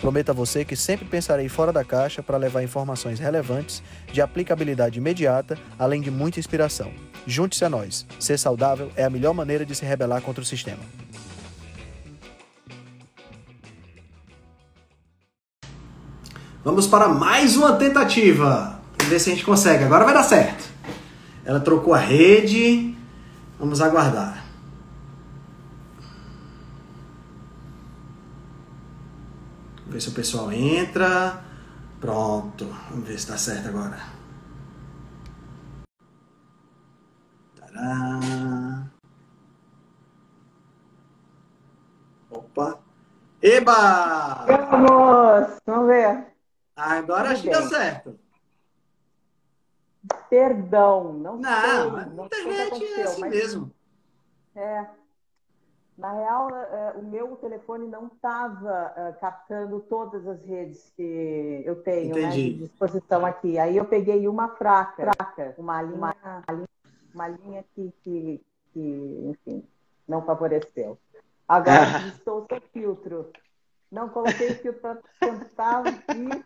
Prometo a você que sempre pensarei fora da caixa para levar informações relevantes, de aplicabilidade imediata, além de muita inspiração. Junte-se a nós. Ser saudável é a melhor maneira de se rebelar contra o sistema. Vamos para mais uma tentativa. Vamos ver se a gente consegue. Agora vai dar certo. Ela trocou a rede. Vamos aguardar. Ver se o pessoal entra. Pronto. Vamos ver se dá certo agora. Tadá. Opa. Eba! Vamos! Vamos ver. Agora acho que deu certo. Perdão, não, Não, sei. Não internet é assim mas mesmo. é. Na real, é, o meu telefone não estava captando todas as redes que eu tenho né, de disposição aqui. Aí eu peguei uma fraca, fraca uma linha, uma linha, uma linha que, que, que, enfim, não favoreceu. Agora estou sem filtro. Não coloquei filtro para tentar vir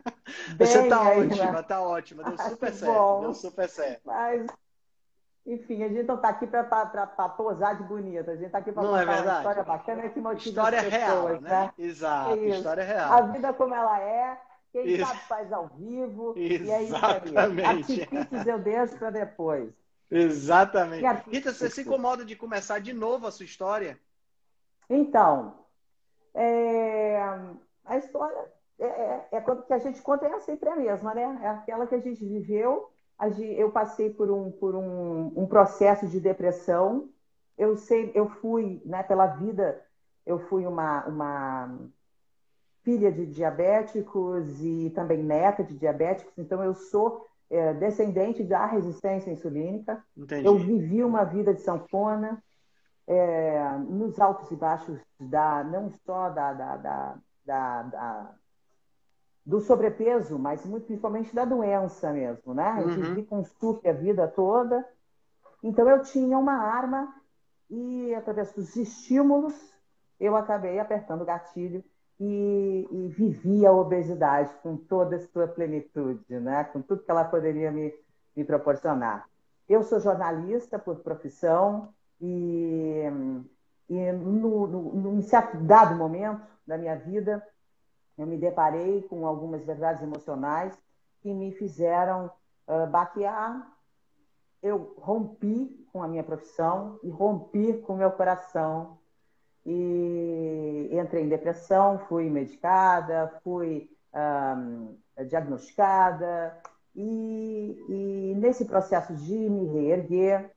bem Você tá aí, ótima, né? tá ótima. Deu Ah, super certo. bom. Deu super certo. Mas, enfim, a gente não está aqui para posar de bonita. A gente está aqui para Não é contar uma história bacana que motiva História as pessoas, real, né? Exato, É história A real. vida como ela é, quem Isso. sabe faz ao vivo. E é isso aí. Exatamente. Artifícios eu deixo para depois. Exatamente. Artista- Rita, você se incomoda de começar de novo a sua história? Então, é, a história é, é, é quando que a gente conta é sempre a mesma, né? É aquela que a gente viveu. Eu passei por um, por um, um processo de depressão. Eu sei, eu fui, né, pela vida, eu fui uma, uma filha de diabéticos e também neta de diabéticos, então eu sou é, descendente da resistência insulínica. Entendi. Eu vivi uma vida de sanfona, é, nos altos e baixos da não só da, da, da, da- da- do sobrepeso, mas muito principalmente da doença mesmo, né? Eu Uhum. vivi com SUF a vida toda. Então eu tinha uma arma e através dos estímulos eu acabei apertando o gatilho e, e vivi a obesidade com toda a sua plenitude, né? Com tudo que ela poderia me, me proporcionar. Eu sou jornalista por profissão e, e no, no, num certo dado momento da minha vida, eu me deparei com algumas verdades emocionais que me fizeram ah, baquear. Eu rompi com a minha profissão e rompi com o meu coração. E entrei em depressão, fui medicada, fui ahm, diagnosticada. E, e nesse processo de me reerguer,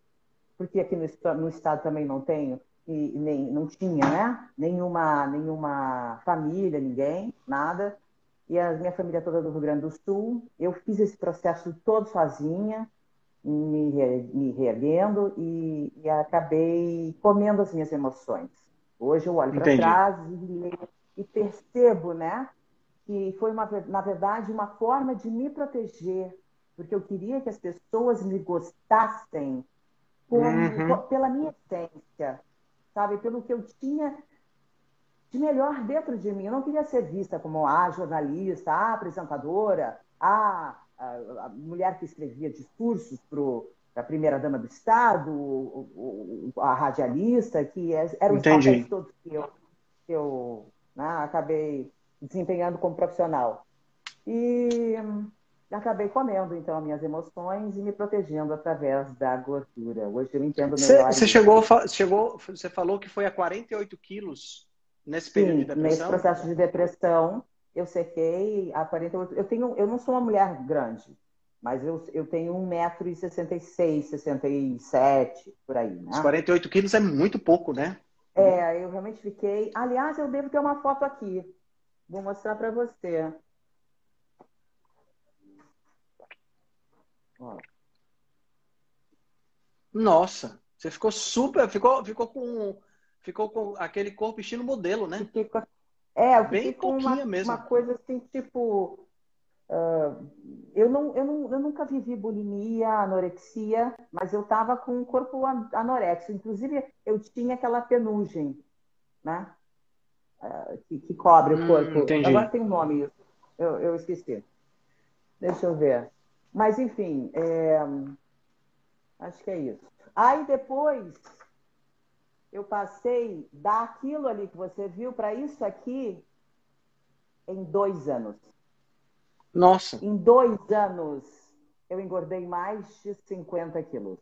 porque aqui no, no estado também não tenho, e nem, não tinha, né? Nenhuma, nenhuma família, ninguém, nada. E a minha família toda do Rio Grande do Sul. Eu fiz esse processo todo sozinha, me, me reerguendo e, e acabei comendo as minhas emoções. Hoje eu olho para trás e, e percebo, né? Que foi, uma, na verdade, uma forma de me proteger, porque eu queria que as pessoas me gostassem como, Uhum. pela minha essência, sabe? Pelo que eu tinha de melhor dentro de mim. Eu não queria ser vista como a jornalista, a apresentadora, a, a, a mulher que escrevia discursos para a primeira-dama do Estado, o- o- a radialista, que é- eram os papéis todos que eu, que eu né, acabei desempenhando como profissional. E acabei comendo, então, as minhas emoções e me protegendo através da gordura. Hoje eu entendo Você, melhor você isso. chegou, chegou, você falou que foi a 48 quilos nesse período de Sim, nesse depressão? processo de depressão, eu sequei a 48. Eu, tenho, eu não sou uma mulher grande, mas eu, eu tenho 1,66m, 67 por aí, né? Os 48 quilos é muito pouco, né? É, eu realmente fiquei. Aliás, eu devo ter uma foto aqui. Vou mostrar para você. Ó. Nossa, você ficou super, ficou, ficou com, ficou com aquele corpo estilo modelo, né? Com, é, eu Bem com uma, mesmo. uma coisa assim, tipo, uh, eu, não, eu, não, eu nunca vivi bulimia, anorexia, mas eu estava com um corpo anorexo. Inclusive, eu tinha aquela penugem, né? Uh, que, que, cobre hum, o corpo. Entendi. Agora tem um nome, eu, eu esqueci. Deixa eu ver. Mas, enfim, é... acho que é isso. Aí depois eu passei daquilo ali que você viu para isso aqui em dois anos. Nossa! Em dois anos eu engordei mais de 50 quilos.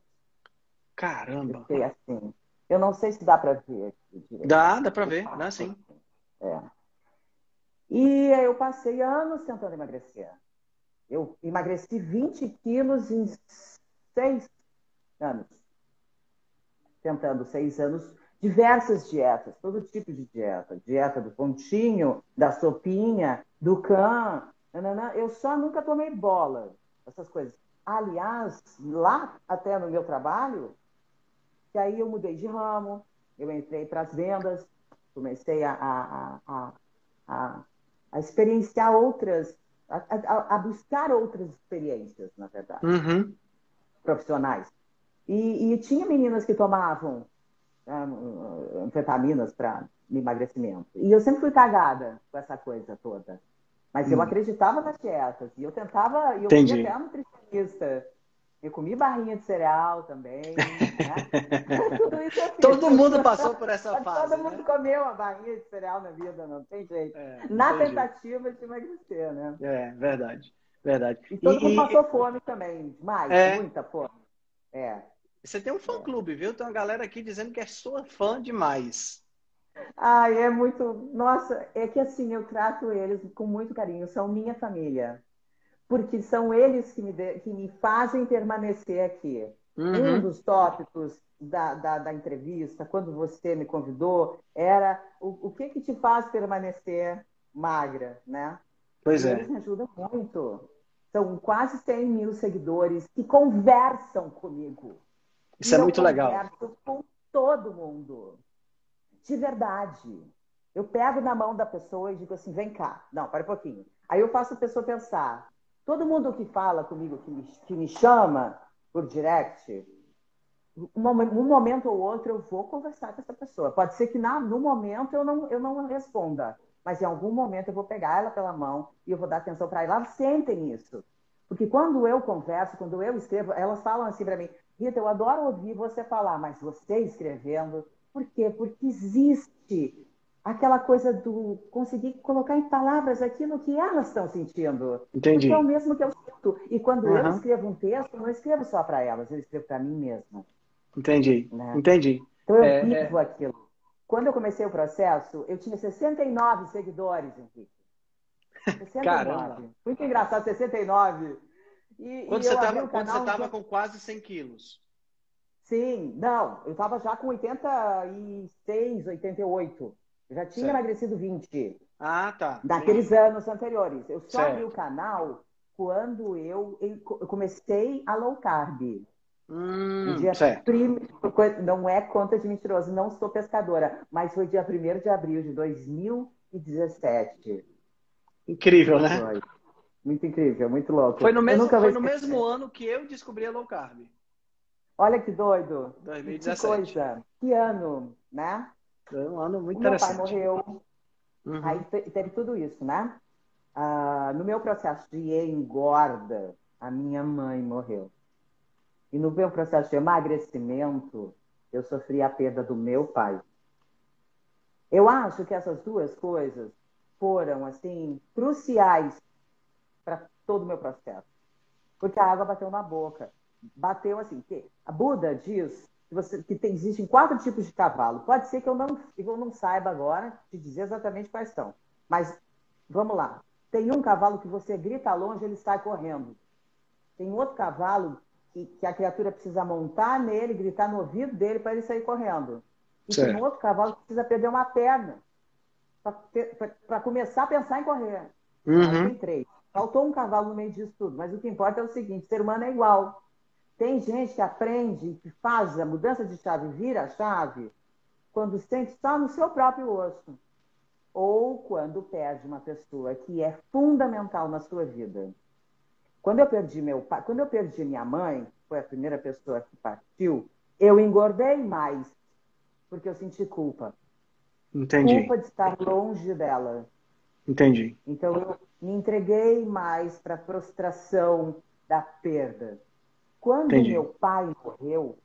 Caramba! Eu fiquei assim. Eu não sei se dá para ver. Dá, dá para ver, dá sim. É. E eu passei anos tentando emagrecer. Eu emagreci 20 quilos em seis anos. Tentando seis anos, diversas dietas, todo tipo de dieta. Dieta do pontinho, da sopinha, do can. Eu só nunca tomei bola, essas coisas. Aliás, lá até no meu trabalho, que aí eu mudei de ramo, eu entrei para as vendas, comecei a, a, a, a, a experienciar outras a, a, a buscar outras experiências, na verdade, uhum. profissionais. E, e, tinha meninas que tomavam um, anfetaminas para emagrecimento. E eu sempre fui cagada com essa coisa toda. Mas hum. eu acreditava nas dietas. E eu tentava, e eu Entendi. até a nutricionista. Eu comi barrinha de cereal também. Né? Tudo isso eu fiz. Todo mundo passou por essa fase. Todo mundo né? comeu uma barrinha de cereal na vida, não tem jeito. É, na tentativa de emagrecer, né? É, verdade. Verdade. E todo e, mundo passou fome também, demais, é, muita fome. É. Você tem um fã-clube, viu? Tem uma galera aqui dizendo que é sua fã demais. Ai, é muito. Nossa, é que assim, eu trato eles com muito carinho, são minha família porque são eles que me, de, que me fazem permanecer aqui. Uhum. Um dos tópicos da, da, da, entrevista, quando você me convidou, era o, o que, que te faz permanecer magra, né? Pois e é. Eles me ajudam muito. São quase 100 mil seguidores que conversam comigo. Isso é muito legal. Eu converso com todo mundo. De verdade. Eu pego na mão da pessoa e digo assim: vem cá. Não, para um pouquinho. Aí eu faço a pessoa pensar: Todo mundo que fala comigo, que me, que me chama por direct, um momento ou outro eu vou conversar com essa pessoa. Pode ser que na, no momento eu não, eu não responda, mas em algum momento eu vou pegar ela pela mão e eu vou dar atenção para ela. Elas sentem isso. Porque quando eu converso, quando eu escrevo, elas falam assim para mim: Rita, eu adoro ouvir você falar, mas você escrevendo, por quê? Porque existe aquela coisa do conseguir colocar em palavras aquilo que elas estão sentindo. Entendi. Porque é o mesmo que eu sinto. E quando uhum. eu escrevo um texto, eu não escrevo só para elas, eu escrevo para mim mesma. Entendi. Né? Entendi. Então eu é, vivo é... aquilo. Quando eu comecei o processo, eu tinha 69 seguidores, Henrique. 69. Caramba. Muito engraçado, 69. E, quando, e você estava quando você estava com quase 100 quilos. Sim, não, eu estava já com 86, 88. Eu já tinha certo. emagrecido 20. Ah, tá. Daqueles Sim. anos anteriores. Eu só certo. abri o canal quando eu, eu comecei a low carb. Hum, dia certo. Prim... Não é conta de mentiroso, não sou pescadora, mas foi dia 1 de abril de 2017. Incrível, né? Muito incrível, muito louco. Foi no mesmo, foi no mesmo ano que eu descobri a low carb. Olha que doido. 2017. Que coisa. Que ano, né? Foi um ano muito o meu interessante. pai morreu. Uhum. Aí teve tudo isso, né? Ah, no meu processo de engorda, a minha mãe morreu. E no meu processo de emagrecimento, eu sofri a perda do meu pai. Eu acho que essas duas coisas foram, assim, cruciais para todo o meu processo. Porque a água bateu na boca. Bateu assim. Que a Buda diz que, você, que tem, existem quatro tipos de cavalo. Pode ser que eu não, eu não saiba agora te dizer exatamente quais são. Mas vamos lá. Tem um cavalo que você grita longe, ele sai correndo. Tem outro cavalo que, que a criatura precisa montar nele, gritar no ouvido dele para ele sair correndo. E certo. tem outro cavalo que precisa perder uma perna para começar a pensar em correr. Uhum. Tem três. Faltou um cavalo no meio disso tudo. Mas o que importa é o seguinte: ser humano é igual. Tem gente que aprende, que faz a mudança de chave, vira a chave, quando sente só no seu próprio osso. Ou quando perde uma pessoa que é fundamental na sua vida. Quando eu perdi meu pai, quando eu perdi minha mãe, foi a primeira pessoa que partiu, eu engordei mais, porque eu senti culpa. Entendi. Culpa de estar longe dela. Entendi. Então eu me entreguei mais para a frustração da perda. Quando Entendi. meu pai morreu,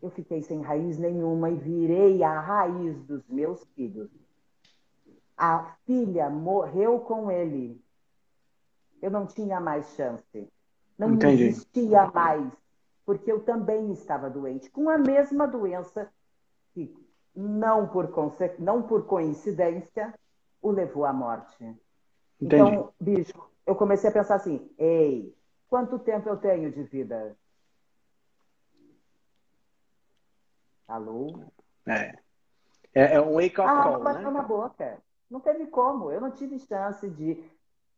eu fiquei sem raiz nenhuma e virei a raiz dos meus filhos. A filha morreu com ele. Eu não tinha mais chance. Não Entendi. existia mais. Porque eu também estava doente, com a mesma doença que, não por, conse- não por coincidência, o levou à morte. Entendi. Então, bicho, eu comecei a pensar assim: ei, quanto tempo eu tenho de vida? Alô? É. É, é um wake-up Ah, call, bateu na né? boca. Não teve como. Eu não tive chance de,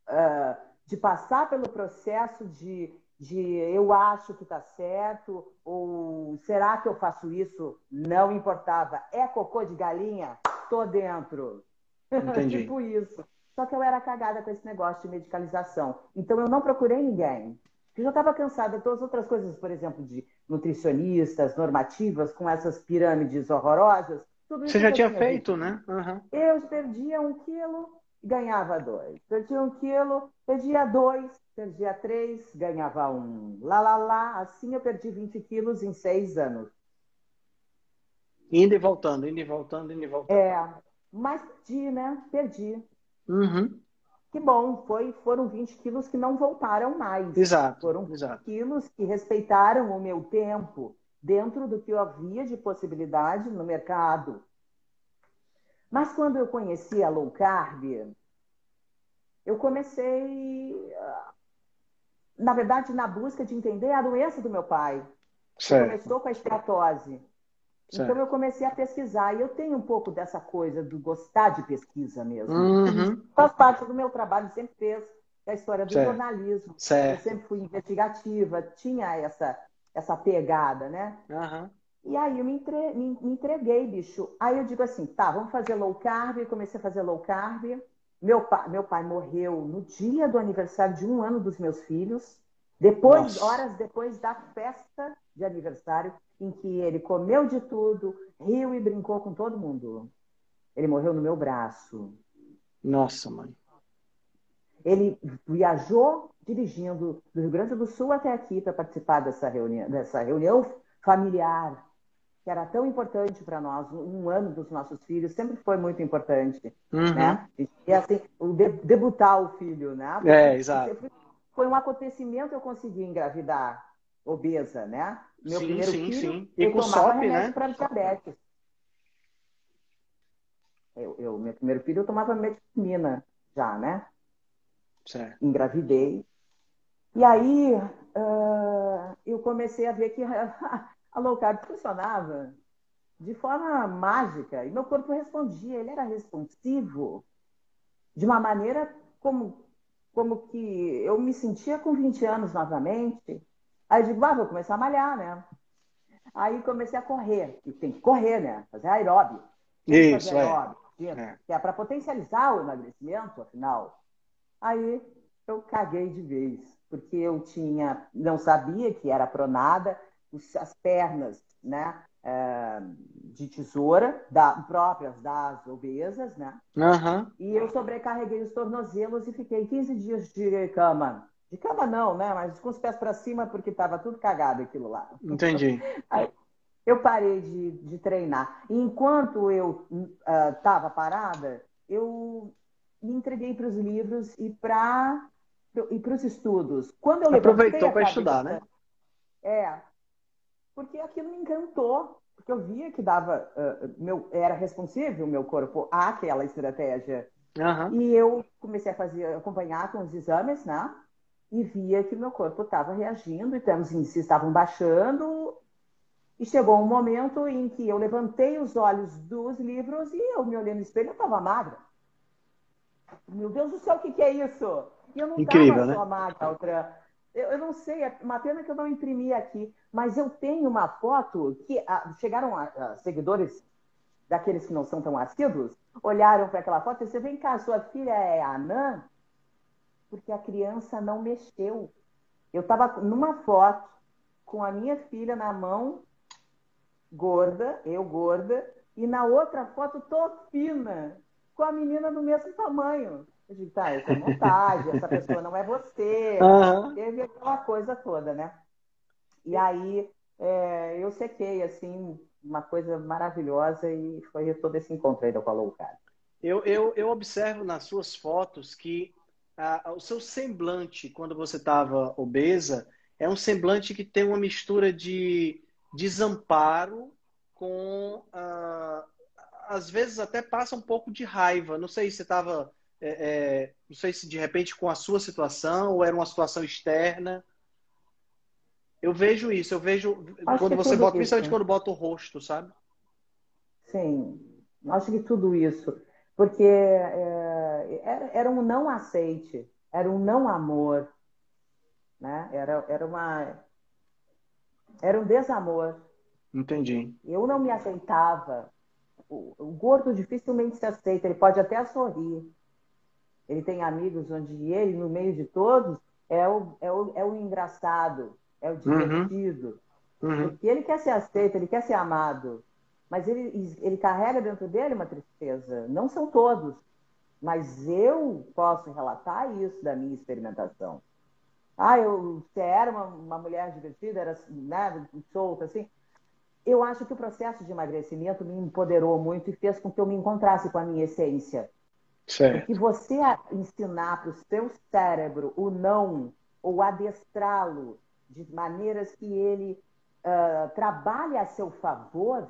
ah, de passar pelo processo de, de eu acho que está certo, ou será que eu faço isso? Não importava. É cocô de galinha? Tô dentro. Entendi. tipo isso. Só que eu era cagada com esse negócio de medicalização. Então eu não procurei ninguém. Porque eu já estava cansada de todas as outras coisas, por exemplo, de nutricionistas, normativas, com essas pirâmides horrorosas. Tudo isso Você já tinha visto. feito, né? Aham. Eu perdia um quilo, ganhava dois. Perdia um quilo, perdia dois, perdia três, ganhava um. Lá, lá, lá. Assim eu perdi 20 quilos em seis anos. Indo e voltando, indo e voltando, indo e voltando. É, mas perdi, né? Perdi. Uhum. Que bom, foi, foram 20 quilos que não voltaram mais. Exato. Foram Exato. quilos que respeitaram o meu tempo dentro do que eu havia de possibilidade no mercado. Mas quando eu conheci a low carb, eu comecei, ah, na verdade, na busca de entender a doença do meu pai. Começou com a esteatose. Então certo. eu comecei a pesquisar. E eu tenho um pouco dessa coisa do gostar de pesquisa mesmo. Uhum. Faz parte do meu trabalho, sempre fez da história do Certo. jornalismo. Eu Certo. sempre fui investigativa, tinha essa, essa pegada, né? Aham. E aí eu me, entre- me- entreguei, bicho. Aí eu digo assim, tá, vamos fazer low carb. Eu comecei a fazer low carb. Meu pai, meu pai morreu no dia do aniversário de um ano dos meus filhos. Depois, Nossa. horas depois da festa de aniversário, em que ele comeu de tudo, riu e brincou com todo mundo. Ele morreu no meu braço. Nossa, mãe. Ele viajou dirigindo do Rio Grande do Sul até aqui para participar dessa reunião, dessa reunião familiar, que era tão importante para nós. Um ano dos nossos filhos sempre foi muito importante, Uhum. né? E assim, o de- debutar o filho, né? É, exato. Sempre Foi um acontecimento eu consegui engravidar obesa, né? Meu Sim, primeiro sim, filho, sim. E eu com tomava SOP, remédio né? para diabetes. Eu, eu, meu primeiro filho eu tomava metformina já, né? Certo. engravidei. E aí ah, eu comecei a ver que a low carb funcionava de forma mágica e meu corpo respondia, ele era responsivo de uma maneira como, como que eu me sentia com 20 anos novamente. Aí eu digo, ah, vou começar a malhar, né? Aí comecei a correr, e tem que correr, né? Fazer aeróbio. Isso, fazer é. aeróbio, É. que é para potencializar o emagrecimento, afinal. Aí eu caguei de vez, porque eu tinha, não sabia que era pronada, os- as pernas, né, eh, de tesoura, da- próprias das obesas, né, Aham. e eu sobrecarreguei os tornozelos e fiquei 15 dias de cama. De cama não, né, mas com os pés para cima, porque estava tudo cagado aquilo lá. Entendi. Eu parei de, de treinar. E enquanto eu estava parada, eu me entreguei para os livros e para e para os estudos. Quando eu Aproveitou para estudar, né? É, porque aquilo me encantou, porque eu via que dava, ah, meu, era responsível o meu corpo àquela estratégia. Aham. E eu comecei a fazer, acompanhar com os exames, né? E via que meu corpo estava reagindo, então os índices estavam baixando. E chegou um momento em que eu levantei os olhos dos livros e eu me olhei no espelho e estava magra. Meu Deus do céu, o que, que é isso? E eu não Incrível, estava né? só magra, outra. Eu, eu, não sei, é uma pena que eu não imprimi aqui, mas eu tenho uma foto que ah, chegaram a, a seguidores daqueles que não são tão assíduos, olharam para aquela foto e você vem cá, sua filha é anã? Porque a criança não mexeu. Eu estava numa foto com a minha filha na mão, gorda, eu gorda, e na outra foto tô fina, com a menina do mesmo tamanho. Eu digo, tá, essa é montagem, essa pessoa não é você. Uhum. Teve aquela coisa toda, né? E aí é, eu sequei, assim, uma coisa maravilhosa e foi todo esse encontro aí do qual o cara. Eu, eu, eu observo nas suas fotos que o seu semblante, quando você estava obesa, é um semblante que tem uma mistura de desamparo com. Uh, às vezes até passa um pouco de raiva. Não sei se você estava é, é, não sei se de repente com a sua situação ou era uma situação externa. Eu vejo isso, eu vejo acho quando você bota, isso. principalmente quando bota o rosto, sabe? Sim, acho que tudo isso. Porque é, era, um não aceite, era um não amor, né? Era, era uma. Era um desamor. Entendi. Eu não me aceitava. O, o gordo dificilmente se aceita, ele pode até sorrir, ele tem amigos onde ele, no meio de todos, é o, é o, é o engraçado, é o uhum. divertido. Uhum. Porque ele quer ser aceito, ele quer ser amado. Mas ele, ele carrega dentro dele uma tristeza. Não são todos. Mas eu posso relatar isso da minha experimentação. Ah, eu, você era uma, uma mulher divertida, era né, solta, assim. Eu acho que o processo de emagrecimento me empoderou muito e fez com que eu me encontrasse com a minha essência. Certo. Que você ensinar para o seu cérebro o não, ou adestrá-lo de maneiras que ele uh, trabalhe a seu favor,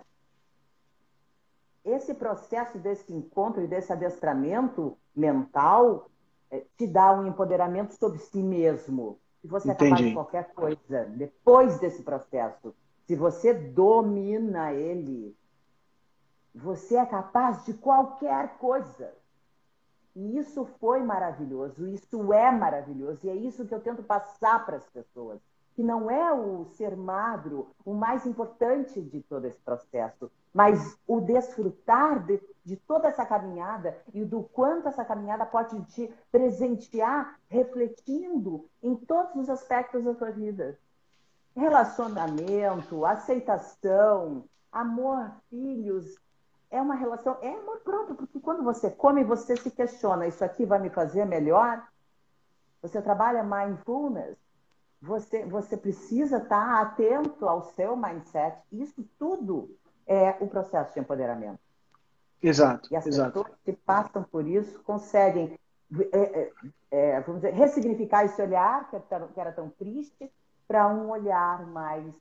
esse processo desse encontro e desse adestramento mental eh, te dá um empoderamento sobre si mesmo. Se você é capaz de qualquer coisa depois desse processo, se você domina ele, você é capaz de qualquer coisa. E isso foi maravilhoso, isso é maravilhoso, e é isso que eu tento passar para as pessoas. Que não é o ser magro o mais importante de todo esse processo, mas o desfrutar de, de toda essa caminhada e do quanto essa caminhada pode te presentear refletindo em todos os aspectos da sua vida. Relacionamento, aceitação, amor, filhos, é uma relação, é amor próprio, porque quando você come, você se questiona: isso aqui vai me fazer melhor? Você trabalha mindfulness, você, você precisa estar atento ao seu mindset. Isso tudo é o processo de empoderamento. Exato. E as exato. pessoas que passam por isso conseguem é, é, é vamos dizer, ressignificar esse olhar que era tão triste para um olhar mais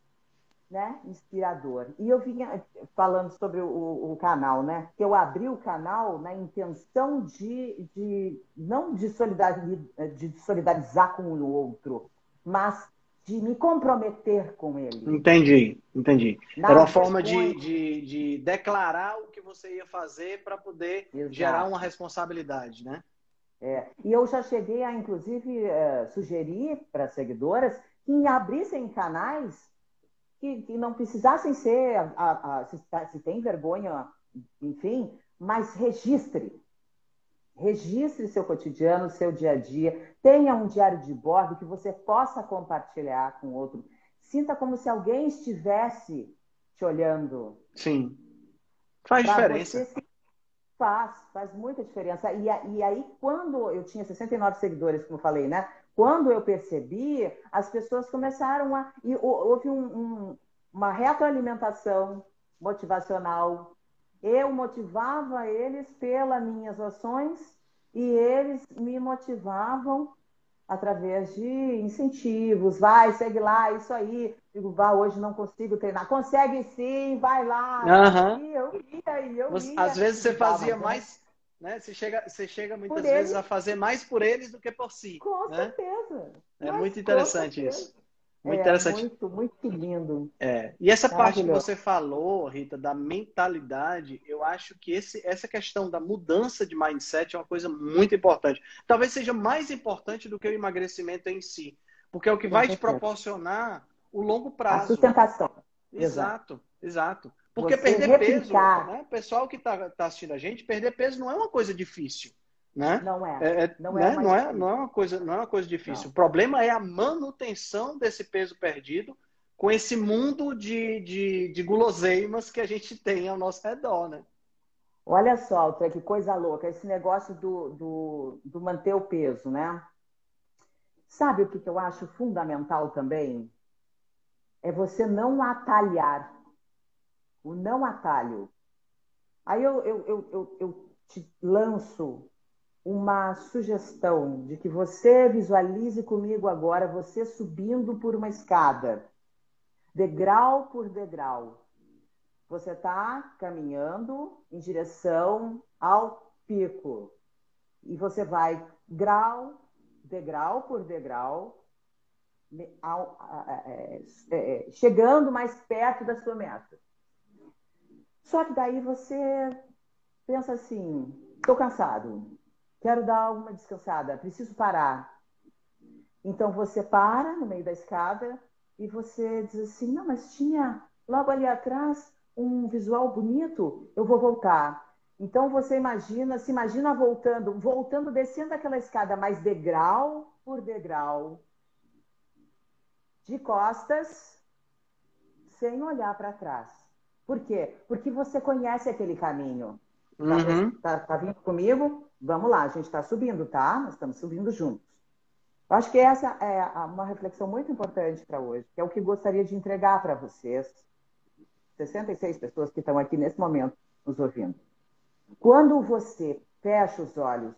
né, inspirador. E eu vinha falando sobre o, o, canal, né? Que eu abri o canal na intenção de, de não de solidarizar, de solidarizar com o outro, mas de me comprometer com ele. Entendi, entendi. Era uma forma de, de, de, declarar o que você ia fazer para poder Exato. gerar uma responsabilidade, né? É. E eu já cheguei a, inclusive, uh, sugerir para seguidoras que abrissem canais que, que não precisassem ser, a, a, se, se tem vergonha, enfim, mas registre. Registre seu cotidiano, seu dia a dia. Tenha um diário de bordo que você possa compartilhar com outro. Sinta como se alguém estivesse te olhando. Sim. Faz diferença. Se... Faz, faz muita diferença. E, e aí, quando eu tinha 69 seguidores, como eu falei, né? Quando eu percebi, as pessoas começaram a. E houve um, um, uma retroalimentação motivacional. Eu motivava eles pelas minhas ações e eles me motivavam através de incentivos. Vai, segue lá, isso aí. Digo, vá, hoje não consigo treinar. Consegue sim, vai lá. Uhum. E eu ia, e eu ia. Às vezes você fazia mais né? Você chega, você chega muitas vezes a fazer mais por eles do que por si. Com né? certeza. É Mas muito interessante isso. Muito é, interessante. Muito, muito lindo. É. E essa parte que você falou, Rita, da mentalidade, eu acho que esse, essa questão da mudança de mindset é uma coisa muito importante. Talvez seja mais importante do que o emagrecimento em si. Porque é o que vai te proporcionar o longo prazo. A sustentação. Exato, exato. Porque Você perder replicar. peso, né? O pessoal que está tá assistindo a gente, perder peso não é uma coisa difícil. Né? Não é. é, é não, é né? não, é não é uma coisa, não é uma coisa difícil. Não. O problema é a manutenção desse peso perdido com esse mundo de, de, de guloseimas que a gente tem ao nosso redor, né? Olha só, que coisa louca, esse negócio do, do, do manter o peso, né? Sabe o que eu acho fundamental também? É você não atalhar. O não atalho. Aí eu, eu, eu, eu, eu te lanço uma sugestão de que você visualize comigo agora você subindo por uma escada, degrau por degrau. Você está caminhando em direção ao pico. E você vai grau, degrau por degrau, é, é, chegando mais perto da sua meta. Só que daí você pensa assim: estou cansado, quero dar uma descansada, preciso parar. Então você para no meio da escada e você diz assim: não, mas tinha logo ali atrás um visual bonito, eu vou voltar. Então você imagina, se imagina voltando, voltando, descendo aquela escada, mais degrau por degrau, de costas, sem olhar para trás. Por quê? Porque você conhece aquele caminho. Tá, uhum. Tá, tá, vindo comigo? Vamos lá, a gente está subindo, tá? Nós estamos subindo juntos. Eu acho que essa é uma reflexão muito importante para hoje, que é o que gostaria de entregar para vocês, 66 pessoas que estão aqui nesse momento nos ouvindo. Quando você fecha os olhos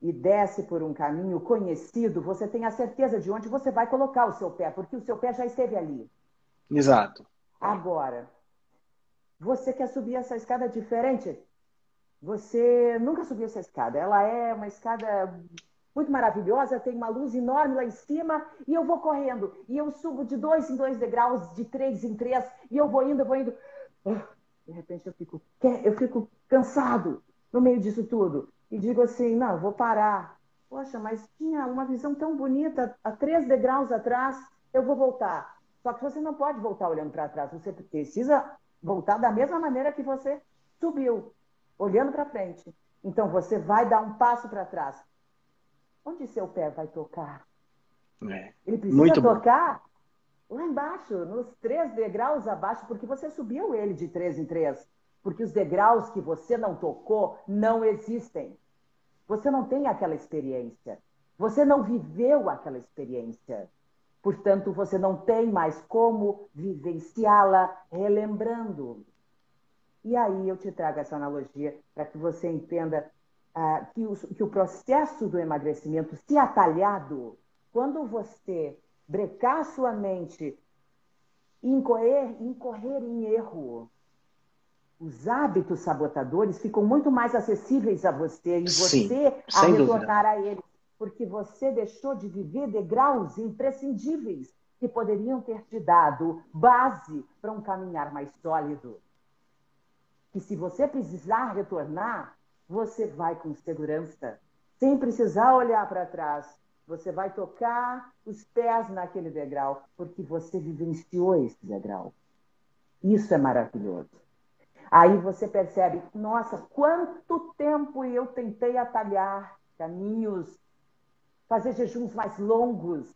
e desce por um caminho conhecido, você tem a certeza de onde você vai colocar o seu pé, porque o seu pé já esteve ali. Exato. Agora, você quer subir essa escada diferente? Você nunca subiu essa escada. Ela é uma escada muito maravilhosa, tem uma luz enorme lá em cima, e eu vou correndo. E eu subo de dois em dois degraus, de três em três, e eu vou indo, eu vou indo. Ah, de repente eu fico, eu fico cansado no meio disso tudo. E digo assim, não, vou parar. Poxa, mas tinha uma visão tão bonita a três degraus atrás, eu vou voltar. Só que você não pode voltar olhando para trás, você precisa voltar da mesma maneira que você subiu, olhando para frente. Então você vai dar um passo para trás. Onde seu pé vai tocar? É. Ele precisa Muito tocar bom. lá embaixo, nos três degraus abaixo, porque você subiu ele de três em três. Porque os degraus que você não tocou não existem. Você não tem aquela experiência. Você não viveu aquela experiência. Portanto, você não tem mais como vivenciá-la relembrando. E aí eu te trago essa analogia para que você entenda ah, que, o, que o processo do emagrecimento, se atalhado, quando você brecar sua mente, incorrer, incorrer em erro, os hábitos sabotadores ficam muito mais acessíveis a você e Sim, você a retornar dúvida. a eles, porque você deixou de viver degraus imprescindíveis que poderiam ter te dado base para um caminhar mais sólido. Que se você precisar retornar, você vai com segurança, sem precisar olhar para trás. Você vai tocar os pés naquele degrau, porque você vivenciou esse degrau. Isso é maravilhoso. Aí você percebe, nossa, quanto tempo eu tentei atalhar caminhos, fazer jejuns mais longos.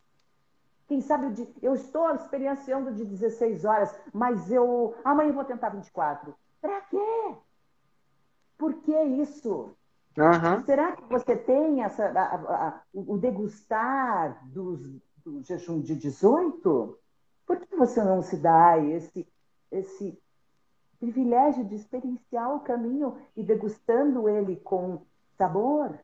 Quem sabe eu estou experienciando de 16 horas, mas eu amanhã eu vou tentar 24. Para quê? Por que isso? Uhum. Será que você tem essa, a, a, a, o degustar dos, do jejum de 18? Por que você não se dá esse, esse privilégio de experienciar o caminho e degustando ele com sabor.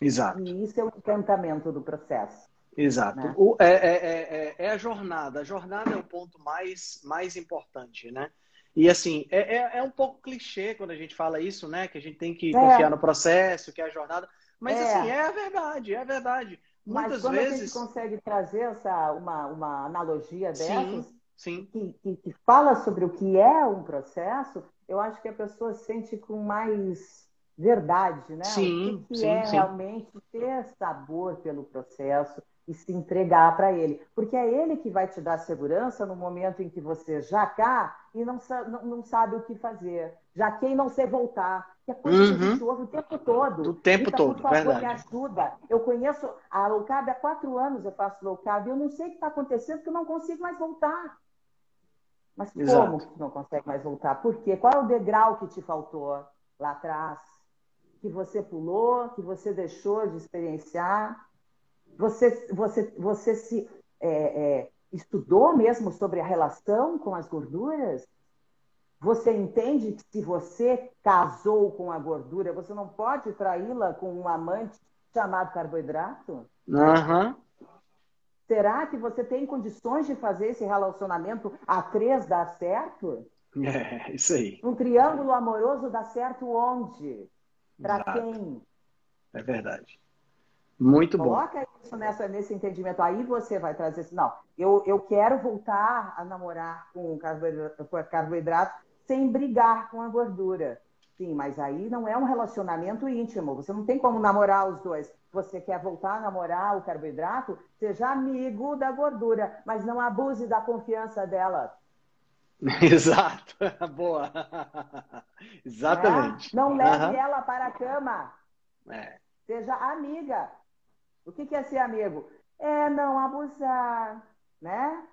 Exato. E isso é o encantamento do processo. Exato. Né? O, é, é, é, é, a jornada. A jornada é o ponto mais, mais importante, né? E assim, é, é, é um pouco clichê quando a gente fala isso, né? Que a gente tem que confiar no processo, que é a jornada. Mas assim, é a verdade, é a verdade. Muitas Mas quando vezes... a gente consegue trazer essa, uma, uma analogia dessas, Sim Sim. Que, que, que, fala sobre o que é um processo, eu acho que a pessoa sente com mais verdade, né? Sim, o que, sim, é sim. realmente ter sabor pelo processo, e se entregar para ele. Porque é ele que vai te dar segurança no momento em que você já cá e não, não, não sabe o que fazer. Já quem não sei voltar. Que é coisa uhum. que a gente ouve o tempo todo. O tempo então, todo, por favor, verdade. me ajuda. Eu conheço a low carb há quatro anos, eu faço low carb e eu não sei o que está acontecendo porque eu não consigo mais voltar. Mas Exato. como que não consegue mais voltar? Por quê? Qual é o degrau que te faltou lá atrás? Que você pulou, que você deixou de experienciar? Você, você, você se é, é, estudou mesmo sobre a relação com as gorduras? Você entende que se você casou com a gordura, você não pode traí-la com um amante chamado carboidrato? Uhum. Será que você tem condições de fazer esse relacionamento a três dar certo? É, isso aí. Um triângulo amoroso dá certo onde? Para quem? É verdade. Muito bom. Coloca isso nessa, nesse entendimento. Aí você vai trazer não, eu, eu quero voltar a namorar com carboidrato, com carboidrato sem brigar com a gordura. Sim, mas aí não é um relacionamento íntimo. Você não tem como namorar os dois. Você quer voltar a namorar o carboidrato? Seja amigo da gordura, mas não abuse da confiança dela. Exato. Boa. Exatamente. É? Não leve uhum. ela para a cama. É. Seja amiga. O que é ser amigo? É não abusar, né?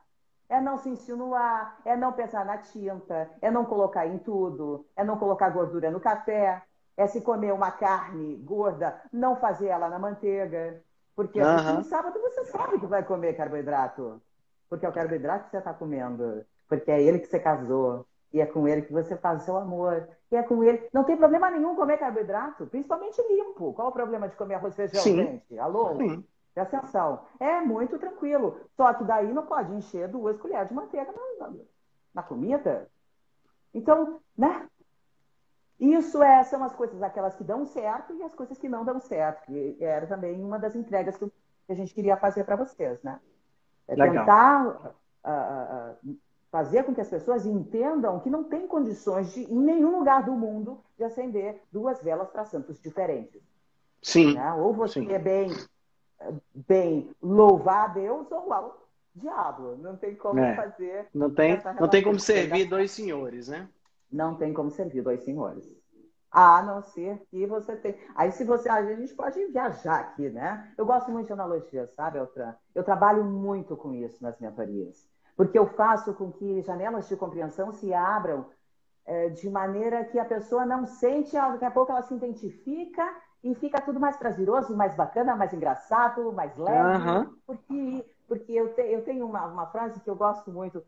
É não se insinuar, é não pensar na tinta, é não colocar em tudo, é não colocar gordura no café, é se comer uma carne gorda, não fazer ela na manteiga. Porque uhum. no sábado você sabe que vai comer carboidrato. Porque é o carboidrato que você está comendo. Porque é ele que você casou. E é com ele que você faz o seu amor. E é com ele. Não tem problema nenhum comer carboidrato, principalmente limpo. Qual o problema de comer arroz e feijão, Sim. gente? Alô? Sim. Presta atenção. É muito tranquilo. Só que daí não pode encher duas colheres de manteiga na, na comida. Então, né? Isso é, são as coisas, aquelas que dão certo e as coisas que não dão certo. Que era também uma das entregas que a gente queria fazer para vocês, né? É tentar uh, uh, fazer com que as pessoas entendam que não tem condições de, em nenhum lugar do mundo, de acender duas velas para santos diferentes. Sim. Né? Ou você sim. é bem, bem louvar a Deus ou ao diabo. Não tem como é. fazer. Não tem, não tem como servir dois senhores, né? Não tem como servir dois senhores. A não ser que você tem. Aí, se você. A gente pode viajar aqui, né? Eu gosto muito de analogia, sabe, Eltran? Eu trabalho muito com isso nas mentorias porque eu faço com que janelas de compreensão se abram é, de maneira que a pessoa não sente, daqui a pouco ela se identifica e fica tudo mais prazeroso, mais bacana, mais engraçado, mais leve. Uhum. Porque, porque eu, te, eu tenho uma, uma frase que eu gosto muito.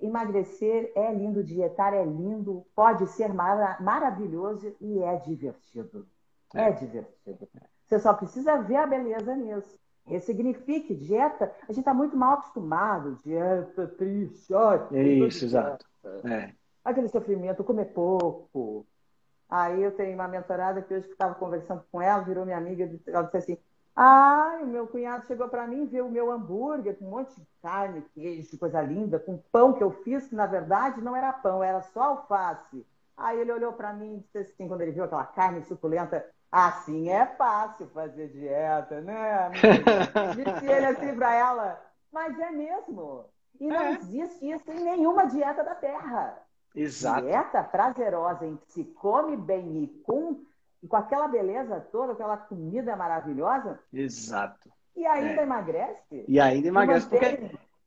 Emagrecer é lindo, dietar é lindo, pode ser mara, maravilhoso e é divertido. É. é divertido. Você só precisa ver a beleza nisso. Ressignifique, dieta. A gente está muito mal acostumado. Dieta triste. É isso, exato. É. Aquele sofrimento, comer pouco. Aí eu tenho uma mentorada que hoje estava conversando com ela, virou minha amiga, ela disse assim: Ai, o meu cunhado chegou para mim, viu o meu hambúrguer com um monte de carne, queijo, coisa linda, com pão que eu fiz, que na verdade não era pão, era só alface. Aí ele olhou para mim e disse assim, quando ele viu aquela carne suculenta, Assim é fácil fazer dieta, né? Disse ele assim para ela, mas é mesmo. E não é. existe isso em nenhuma dieta da Terra. Exato. Dieta prazerosa em que se come bem e com, e com aquela beleza toda, aquela comida maravilhosa. Exato. E ainda é. emagrece. E ainda emagrece. Porque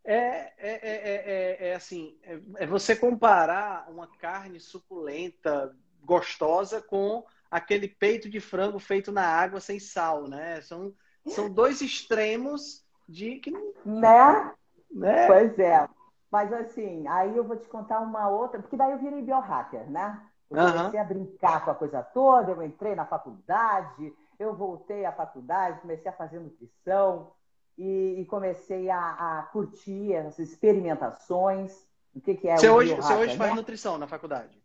é, é, é, é, assim, é você comparar uma carne suculenta, gostosa, com aquele peito de frango feito na água sem sal, né? São, são dois extremos de que né? né? Pois é. Mas assim, aí eu vou te contar uma outra, porque daí eu virei biohacker, né? Eu comecei uhum. a brincar com a coisa toda, eu entrei na faculdade, eu voltei à faculdade, comecei a fazer nutrição e, e comecei a, a, curtir essas experimentações. O que, que é você o hoje, Você hoje né? faz nutrição na faculdade?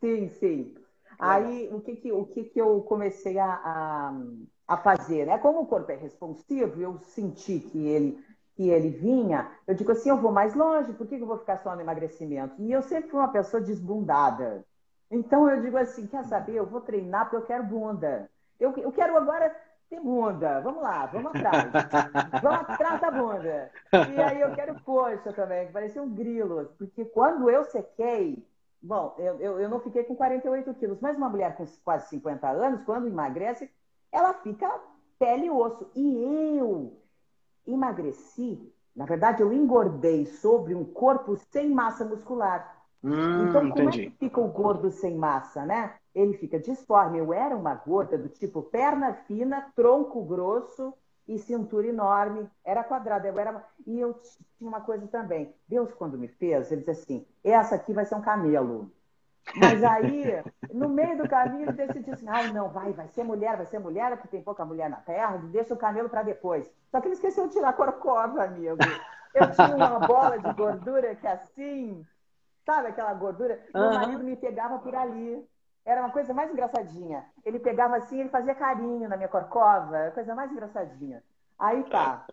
Sim, sim. Aí, o que, que, o que, que eu comecei a, a, a fazer? Né? Como o corpo é responsivo, eu senti que ele, que ele vinha, eu digo assim, eu vou mais longe, por que, que eu vou ficar só no emagrecimento? E eu sempre fui uma pessoa desbundada. Então, eu digo assim, quer saber, eu vou treinar porque eu quero bunda. Eu, eu quero agora ter bunda. Vamos lá, vamos atrás. vamos atrás da bunda. E aí eu quero coxa também, que parecia um grilo. Porque quando eu sequei, bom, eu, eu, eu não fiquei com 48 quilos, mas uma mulher com quase 50 anos, quando emagrece, ela fica pele e osso. E eu emagreci, na verdade, eu engordei sobre um corpo sem massa muscular. Hum, então, como entendi. é que fica o gordo sem massa, né? Ele fica disforme. Eu era uma gorda do tipo perna fina, tronco grosso e cintura enorme. Era quadrada. Eu era... E eu tinha uma coisa também. Deus, quando me fez, ele disse assim: essa aqui vai ser um camelo. Mas aí, no meio do caminho, ele decidiu assim: ai, não, vai, vai ser mulher, vai ser mulher, porque tem pouca mulher na terra, deixa o camelo para depois. Só que ele esqueceu de tirar a corcova, amigo. Eu tinha uma bola de gordura que assim, Sabe aquela gordura? Uhum. Meu marido me pegava por ali. Era uma coisa mais engraçadinha. Ele pegava assim, ele fazia carinho na minha corcova, coisa mais engraçadinha. Aí tá.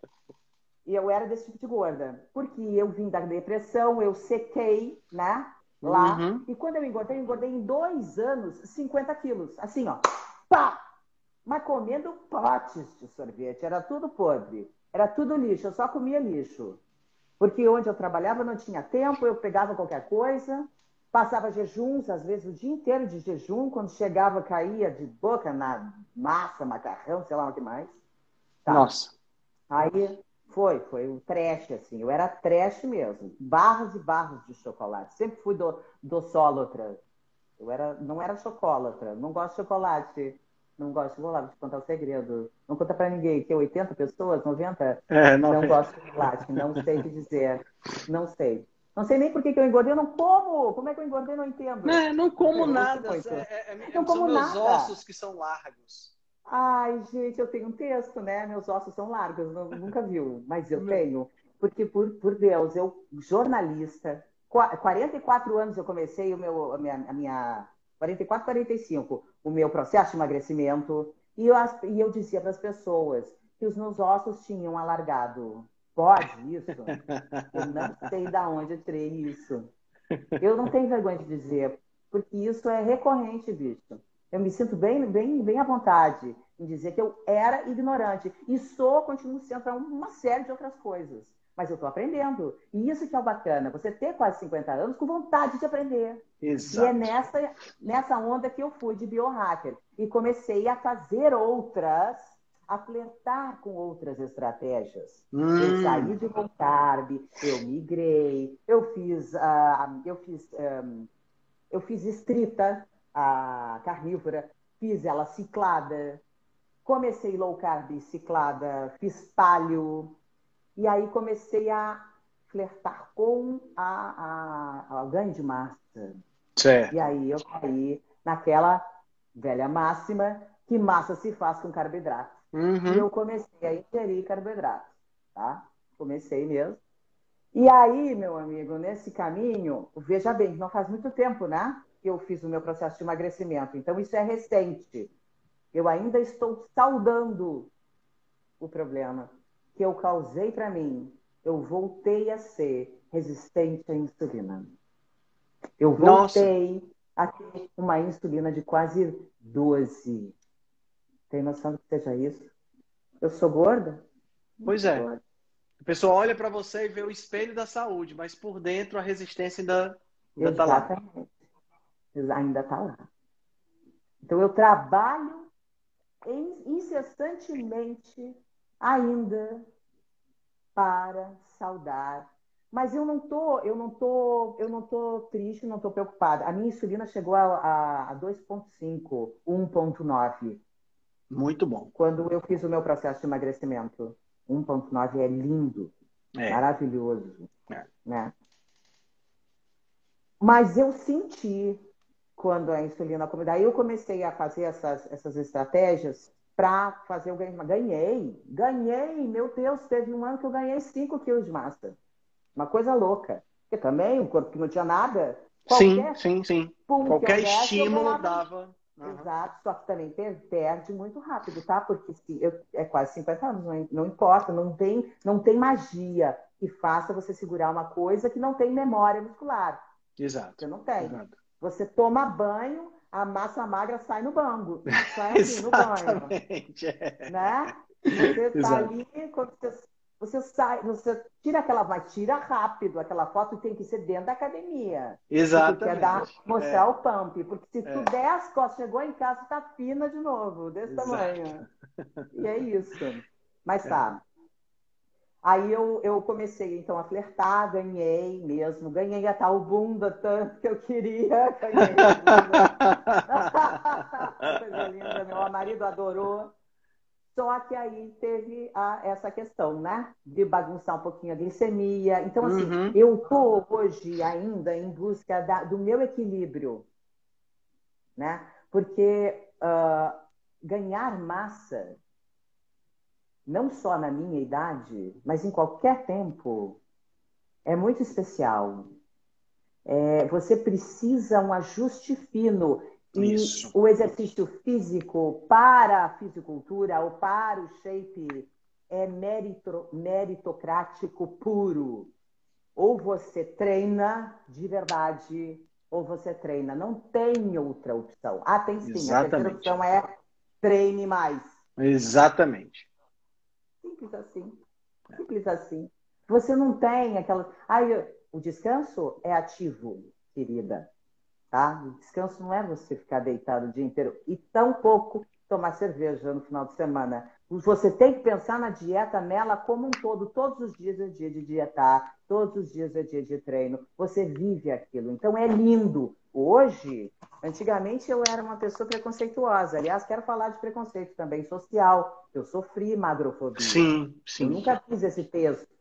E eu era desse tipo de gorda. Porque eu vim da depressão, eu sequei, né? Lá. Uhum. E quando eu engordei, eu engordei em dois anos 50 quilos. Assim, ó. Pá! Mas comendo potes de sorvete. Era tudo podre. Era tudo lixo. Eu só comia lixo. Porque onde eu trabalhava não tinha tempo, eu pegava qualquer coisa, passava jejuns, às vezes o dia inteiro de jejum, quando chegava caía de boca na massa, macarrão, sei lá o que mais. Tá. Nossa. Aí foi, foi um trash, assim, eu era trash mesmo, barras e barras de chocolate, sempre fui do, do solatra. Eu era, não era chocolatra, não gosto de chocolate. Não gosto, vou lá te contar o segredo. Não conta para ninguém, que 80 pessoas, 90? É, não, não gosto de chocolate, não sei o que dizer. Não sei. Não sei nem por que, que eu engordei, eu não como. Como é que eu engordei, não entendo. Não, não como nada. É, é, é, não como meus nada. ossos que são largos. Ai, gente, eu tenho um texto, né? Meus ossos são largos, não, nunca viu, mas eu tenho. Porque, por, por Deus, eu, jornalista, 44 anos eu comecei o meu, a minha, a minha 44, 45, o meu processo de emagrecimento. E eu, e eu dizia para as pessoas que os meus ossos tinham alargado. Pode isso? Eu não sei de onde eu tirei isso. Eu não tenho vergonha de dizer, porque isso é recorrente, bicho. Eu me sinto bem, bem, bem à vontade em dizer que eu era ignorante. E sou, continuo sendo para uma série de outras coisas mas eu estou aprendendo. E isso que é o bacana, você ter quase 50 anos com vontade de aprender. Exato. E é nessa, nessa onda que eu fui de biohacker. E comecei a fazer outras, a flertar com outras estratégias. Hum. Eu saí de low carb, eu migrei, eu fiz, uh, eu fiz, um, eu fiz estrita, a carnívora, fiz ela ciclada, comecei low carb ciclada, fiz palio, e aí comecei a flertar com a, a, a ganho de massa. Certo. E aí eu caí naquela velha máxima que massa se faz com carboidrato. Uhum. E eu comecei a ingerir carboidrato, tá? Comecei mesmo. E aí, meu amigo, nesse caminho, veja bem, não faz muito tempo, né? Que eu fiz o meu processo de emagrecimento. Então, isso é recente. Eu ainda estou saudando o problema que eu causei para mim, eu voltei a ser resistente à insulina. Eu voltei Nossa. a ter uma insulina de quase 12. Tem noção que seja isso? Eu sou gorda? Pois é. Gorda. A pessoa olha para você e vê o espelho da saúde, mas por dentro a resistência ainda está lá. Ainda está lá. Então eu trabalho incessantemente ainda para saudar. Mas eu não tô, eu não tô, eu não tô triste, não tô preocupada. A minha insulina chegou a, a 2.5, 1.9. Muito bom. Quando eu fiz o meu processo de emagrecimento, 1.9 é lindo, é. maravilhoso, é. né? Mas eu senti quando a insulina, daí eu comecei a fazer essas, essas estratégias para fazer o ganho. Ganhei, ganhei, meu Deus, teve um ano que eu ganhei 5 quilos de massa. Uma coisa louca. Porque também o corpo que não tinha nada. Sim, sim, sim. Qualquer estímulo dava. Uhum. Exato, só que também perde muito rápido, tá? Porque se eu, é quase 50 anos, não, não importa, não tem, não tem magia que faça você segurar uma coisa que não tem memória muscular. Exato. Você não tem. Exato. Você toma banho, a massa magra sai no banco, sai assim, no banho. É. Né? Você está ali, quando você, você sai, você tira aquela, vai, tira rápido aquela foto tem que ser dentro da academia. Exatamente. Quer dar, mostrar é. o pump, porque se tu é. der as costas, chegou em casa, está fina de novo, desse Exato. tamanho. E é isso. Mas é. tá. Aí eu, eu comecei então a flertar, ganhei mesmo, ganhei a tal bunda tanto que eu queria, ganhei Coisa linda, meu marido adorou. Só que aí teve a, essa questão, né? De bagunçar um pouquinho a glicemia. Então, assim, uhum. eu tô hoje ainda em busca da, do meu equilíbrio, né? Porque uh, ganhar massa não só na minha idade, mas em qualquer tempo, é muito especial. É, você precisa um ajuste fino. E Isso. o exercício físico para a fisicultura ou para o shape é merito, meritocrático puro. Ou você treina de verdade, ou você treina. Não tem outra opção. Ah, tem sim. Exatamente. A terceira opção é treine mais. Exatamente. Simples assim. Simples assim. Você não tem aquela. Ah, o descanso é ativo, querida. Tá? O descanso não é você ficar deitado o dia inteiro e tão pouco tomar cerveja no final de semana. Você tem que pensar na dieta nela como um todo. Todos os dias é dia de dietar, todos os dias é dia de treino. Você vive aquilo. Então é lindo. Hoje, antigamente eu era uma pessoa preconceituosa. Aliás, quero falar de preconceito também social. Eu sofri magrofobia. Sim, sim. Eu nunca fiz esse texto,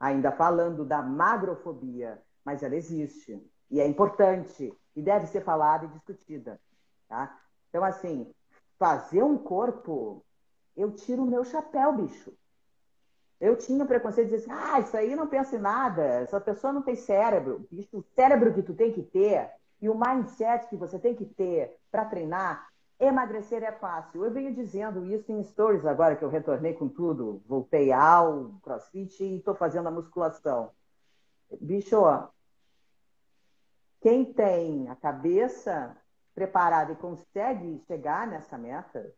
ainda falando da magrofobia, mas ela existe. E é importante. E deve ser falada e discutida. Tá? Então, assim, fazer um corpo eu tiro o meu chapéu, bicho. Eu tinha preconceito de dizer assim, ah, isso aí não pensa em nada, essa pessoa não tem cérebro. Bicho, o cérebro que tu tem que ter e o mindset que você tem que ter para treinar, emagrecer é fácil. Eu venho dizendo isso em stories agora que eu retornei com tudo, voltei ao crossfit e estou fazendo a musculação. Bicho, quem tem a cabeça preparada e consegue chegar nessa meta,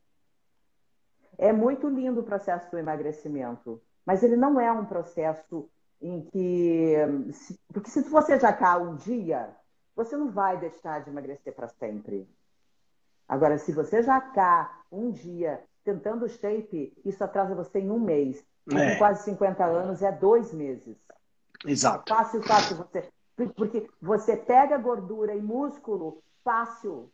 é muito lindo o processo do emagrecimento, mas ele não é um processo em que. Porque se você já cá um dia, você não vai deixar de emagrecer para sempre. Agora, se você já cá um dia tentando shape, isso atrasa você em um mês. É. Com quase 50 anos é dois meses. Exato. Fácil, fácil você. Porque você pega gordura e músculo fácil.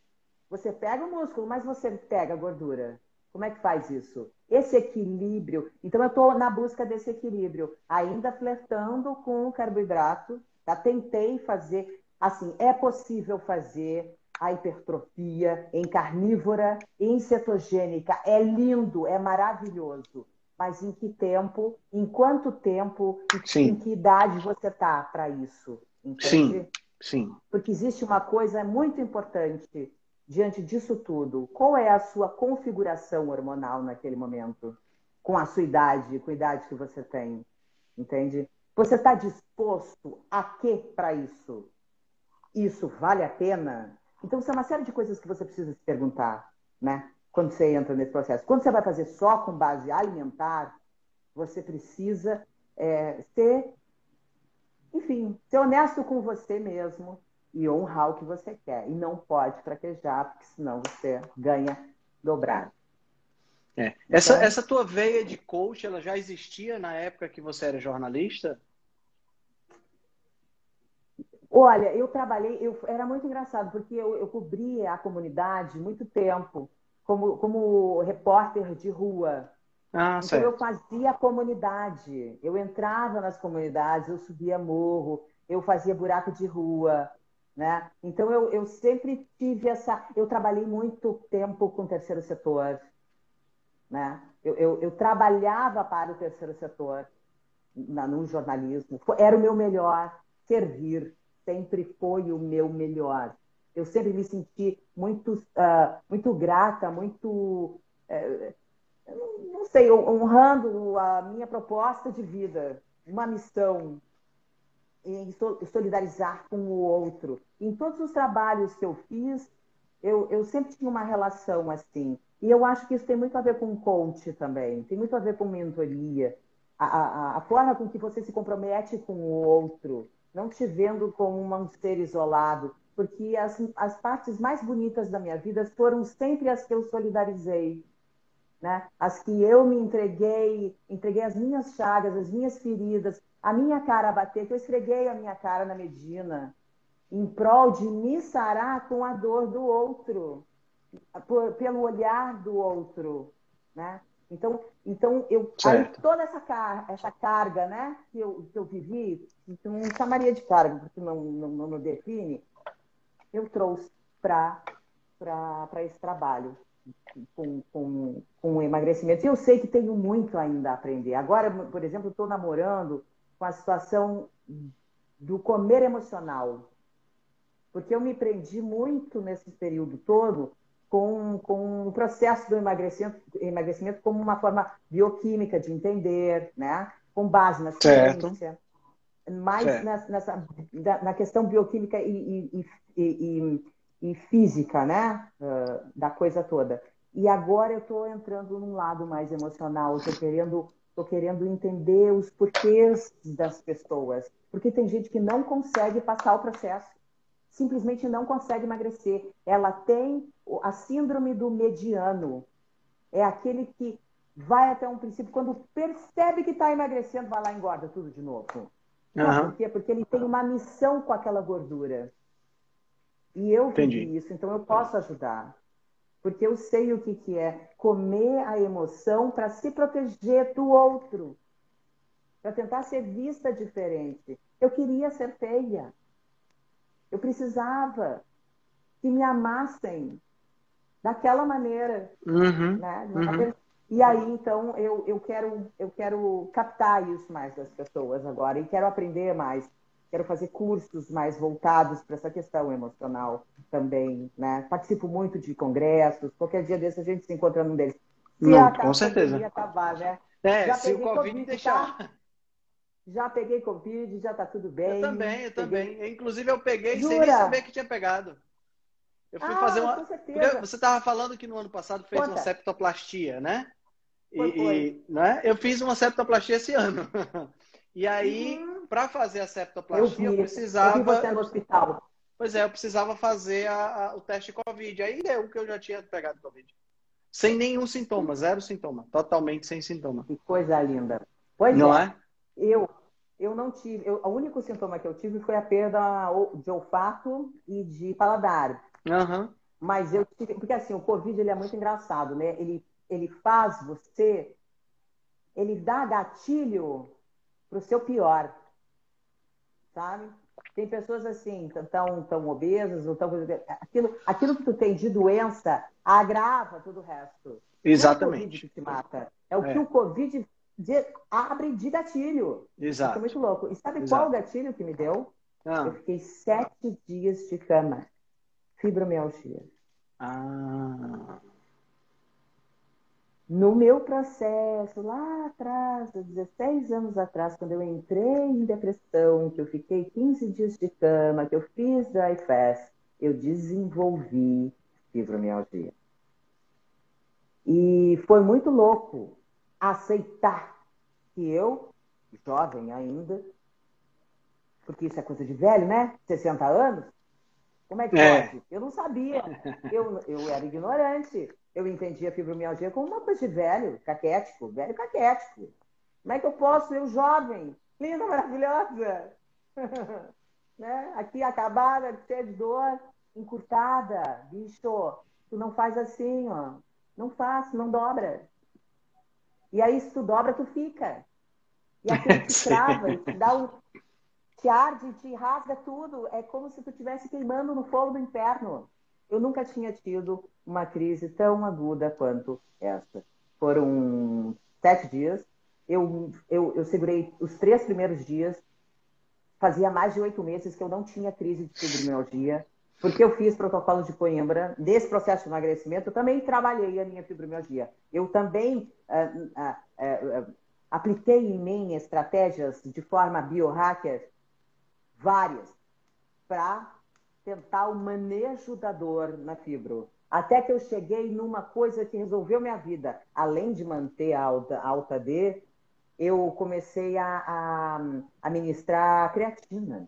Você pega o músculo, mas você pega a gordura. Como é que faz isso? Esse equilíbrio. Então, eu estou na busca desse equilíbrio, ainda flertando com o carboidrato. Tá? Tentei fazer. Assim, é possível fazer a hipertrofia em carnívora, em cetogênica. É lindo, é maravilhoso. Mas em que tempo, em quanto tempo, Sim. em que idade você está para isso? Entende? Sim, sim. Porque existe uma coisa muito importante diante disso tudo, qual é a sua configuração hormonal naquele momento? Com a sua idade, com a idade que você tem, entende? Você está disposto a quê para isso? Isso vale a pena? Então, são uma série de coisas que você precisa se perguntar, né? Quando você entra nesse processo. Quando você vai fazer só com base alimentar, você precisa é, ser, enfim, ser honesto com você mesmo, e honrar o que você quer. E não pode fraquejar, porque senão você ganha dobrado. É. Essa, então, essa tua veia de coach, ela já existia na época que você era jornalista? Olha, eu trabalhei, eu, era muito engraçado, porque eu, eu cobria a comunidade muito tempo, como, como repórter de rua. Ah, então certo. eu fazia comunidade, eu entrava nas comunidades, eu subia morro, eu fazia buraco de rua, né? Então, eu, eu sempre tive essa. Eu trabalhei muito tempo com o terceiro setor. Né? Eu, eu, eu trabalhava para o terceiro setor na, no jornalismo. Era o meu melhor. Servir sempre foi o meu melhor. Eu sempre me senti muito, uh, muito grata, muito. Uh, não sei, honrando a minha proposta de vida, uma missão, em solidarizar com o outro. Em todos os trabalhos que eu fiz, eu, eu sempre tinha uma relação assim. E eu acho que isso tem muito a ver com coach também, tem muito a ver com mentoria. A, a, a forma com que você se compromete com o outro, não te vendo como um ser isolado, porque as, as partes mais bonitas da minha vida foram sempre as que eu solidarizei, né? As que eu me entreguei, entreguei as minhas chagas, as minhas feridas, a minha cara a bater, que eu esfreguei a minha cara na Medina, em prol de me sarar com a dor do outro, por, pelo olhar do outro, né? Então, então eu aí toda essa, car essa carga, né, que eu, que eu vivi, não chamaria de carga porque não não, não, define, eu trouxe para esse trabalho com, com, com o emagrecimento. E eu sei que tenho muito ainda a aprender. Agora, por exemplo, estou namorando com a situação do comer emocional. Porque eu me prendi muito nesse período todo com, com o processo do emagrecimento, emagrecimento como uma forma bioquímica de entender, né? com base na ciência, mais certo. nessa, na questão bioquímica e, e, e, e física né? Uh, da coisa toda. E agora eu estou entrando num lado mais emocional, estou querendo, tô querendo entender os porquês das pessoas. Porque tem gente que não consegue passar o processo, simplesmente não consegue emagrecer. Ela tem a síndrome do mediano. É aquele que vai até um princípio, quando percebe que está emagrecendo, vai lá e engorda tudo de novo. Uhum. Por quê? Porque ele tem uma missão com aquela gordura. E eu Entendi. vivi isso, então eu posso ajudar. Porque eu sei o que, que é comer a emoção para se proteger do outro. Para tentar ser vista diferente. Eu queria ser feia. Eu precisava que me amassem daquela maneira. Uhum, né? uhum. E aí, então, eu, eu, quero, eu quero captar isso mais das pessoas agora e quero aprender mais. Quero fazer cursos mais voltados para essa questão emocional também. Né? Participo muito de congressos. Qualquer dia desse a gente se encontra num deles. Se Não, com certeza. Acabar, né? É, Já se o Covid, COVID deixar. Tá? Já peguei Covid, já está tudo bem. Eu também, eu peguei... também. Inclusive, eu peguei Jura? sem nem saber que tinha pegado. Eu fui ah, fazer uma. você estava falando que no ano passado fez Conta. uma septoplastia, né? Foi, e, foi. né? Eu fiz uma septoplastia esse ano. E aí, uhum. Para fazer a septoplastia, eu, vi, eu precisava. Eu vi você no hospital. Pois é, eu precisava fazer a, a, o teste Covid. Aí deu que eu já tinha pegado Covid. Sem nenhum sintoma, zero sintoma. Totalmente sem sintoma. Que coisa linda. Pois não é. é? Eu, eu não tive. Eu, o único sintoma que eu tive foi a perda de olfato e de paladar. Uhum. Mas eu tive. Porque assim, o Covid ele é muito engraçado, né? Ele, ele faz você. Ele dá gatilho para o seu pior. Sabe? Tem pessoas assim, tão, tão obesas, ou tão. Aquilo, aquilo que tu tem de doença agrava todo o resto. Exatamente. Não é o COVID que te mata. É o é. que o Covid de, abre de gatilho. Exato. Isso é muito louco. E sabe Exato. qual o gatilho que me deu? Ah. Eu fiquei sete dias de cama. Fibromialgia. Ah. No meu processo, lá atrás, 16 anos atrás, quando eu entrei em depressão, que eu fiquei 15 dias de cama, que eu fiz dry fast, eu desenvolvi fibromialgia. E foi muito louco aceitar que eu, jovem ainda, porque isso é coisa de velho, né? 60 anos, como é que é. pode? Eu não sabia. Eu, eu era ignorante. Eu entendia a fibromialgia como uma coisa de velho, caquético, velho caquético. Como é que eu posso, eu jovem, linda, maravilhosa, né? aqui acabada, cheia de dor, encurtada, bicho, tu não faz assim, ó. Não faz, não dobra. E aí, se tu dobra, tu fica. E aquilo te trava, te dá um, te arde, te rasga tudo. É como se tu estivesse queimando no fogo do inferno. Eu nunca tinha tido uma crise tão aguda quanto essa. Foram sete dias. Eu, eu, eu segurei os três primeiros dias. Fazia mais de oito meses que eu não tinha crise de fibromialgia, porque eu fiz protocolo de Coimbra. Nesse processo de emagrecimento, eu também trabalhei a minha fibromialgia. Eu também uh, uh, uh, apliquei em mim estratégias de forma biohacker várias para tentar o manejo da dor na fibro. Até que eu cheguei numa coisa que resolveu minha vida. Além de manter a alta, a alta D, eu comecei a, a, a ministrar creatina.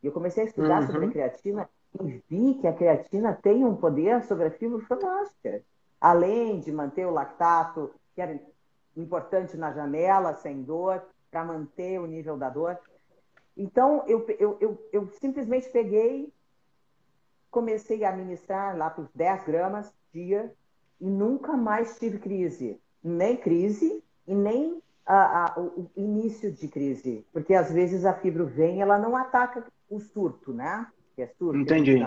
Eu comecei a estudar uhum. sobre a creatina e vi que a creatina tem um poder sobre a fibra fantástica. Além de manter o lactato, que era importante na janela, sem dor, para manter o nível da dor. Então, eu, eu, eu, eu simplesmente peguei comecei a administrar lá os 10 gramas dia e nunca mais tive crise. Nem crise e nem a, a, o início de crise. Porque às vezes a fibro vem, ela não ataca o surto, né? Que é surto. Entendi.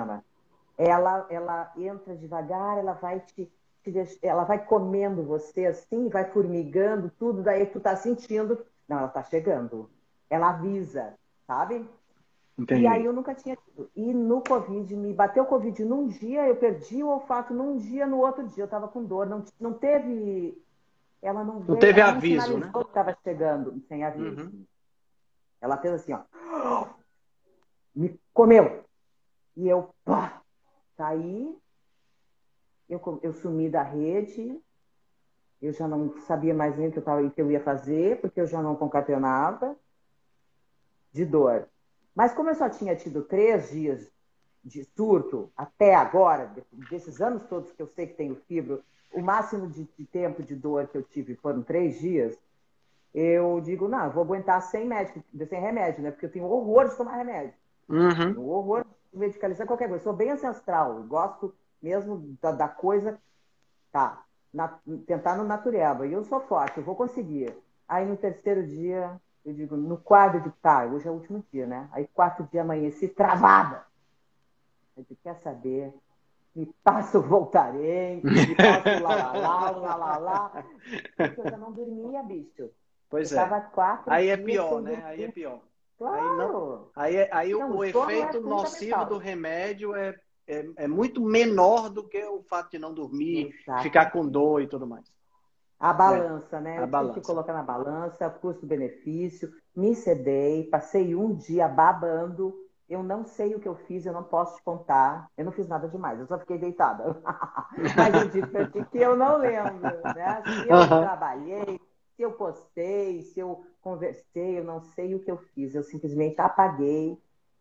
Ela, ela entra devagar, ela vai te, te deixar, ela vai comendo você assim, vai formigando tudo, daí tu tá sentindo, não, ela tá chegando. Ela avisa, sabe? Entendi. E aí eu nunca tinha tido. E no Covid, me bateu Covid num dia, eu perdi o olfato num dia, no outro dia eu estava com dor. Não, não teve. Ela não, não veio, teve ela aviso, né? que estava chegando sem aviso. Uhum. Ela fez assim, ó. Me comeu. E eu, pá, saí. Eu, eu sumi da rede. Eu já não sabia mais nem o que eu, tava, o que eu ia fazer, porque eu já não concatenava de dor. Mas como eu só tinha tido três dias de surto até agora, desses anos todos que eu sei que tenho fibro, o máximo de, de tempo de dor que eu tive foram três dias, eu digo, não, eu vou aguentar sem médico, sem remédio, né? Porque eu tenho horror de tomar remédio. Uhum. horror de medicalizar qualquer coisa. Eu sou bem ancestral, gosto mesmo da, da coisa, tá, na, tentar no natureba. E eu sou forte, eu vou conseguir. Aí no terceiro dia, eu digo, no quadro de tá, hoje é o último dia, né? Aí quatro dias amanheci travada. Eu disse, quer saber? Me passo voltarei, me passo lá, lá, lá, lá, lá, Porque eu já não dormia, bicho. Pois eu é. Quatro aí é pior, né? Aí é pior. Claro. Aí, não, aí, é, aí não, o, o efeito é nocivo do remédio é, é, é, muito menor do que o fato de não dormir, Exatamente. ficar com dor e tudo mais. A balança, é, né? A balança. que colocar na balança, custo-benefício. Me cedei, passei um dia babando. Eu não sei o que eu fiz, eu não posso te contar. Eu não fiz nada demais, eu só fiquei deitada. Mas eu disse pra ti que eu não lembro, né? Se eu trabalhei, se eu postei, se eu conversei, eu não sei o que eu fiz. Eu simplesmente apaguei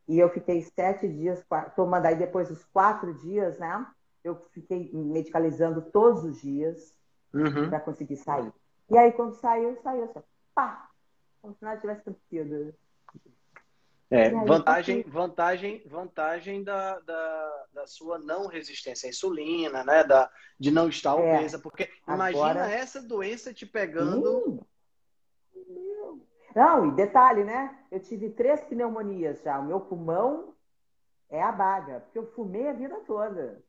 e eu fiquei sete dias tomando. Aí depois dos quatro dias, né? Eu fiquei medicalizando todos os dias uhum. para conseguir sair. E aí, quando saiu, saiu assim, pá! Como se nada tivesse acontecido. É, aí, vantagem, vantagem, vantagem da, da, da, sua não resistência à insulina, né? Da, de não estar é. obesa. Porque Agora... imagina essa doença te pegando. Hum. Não, e detalhe, né? Eu tive três pneumonias já. O meu pulmão é a baga, porque eu fumei a vida toda.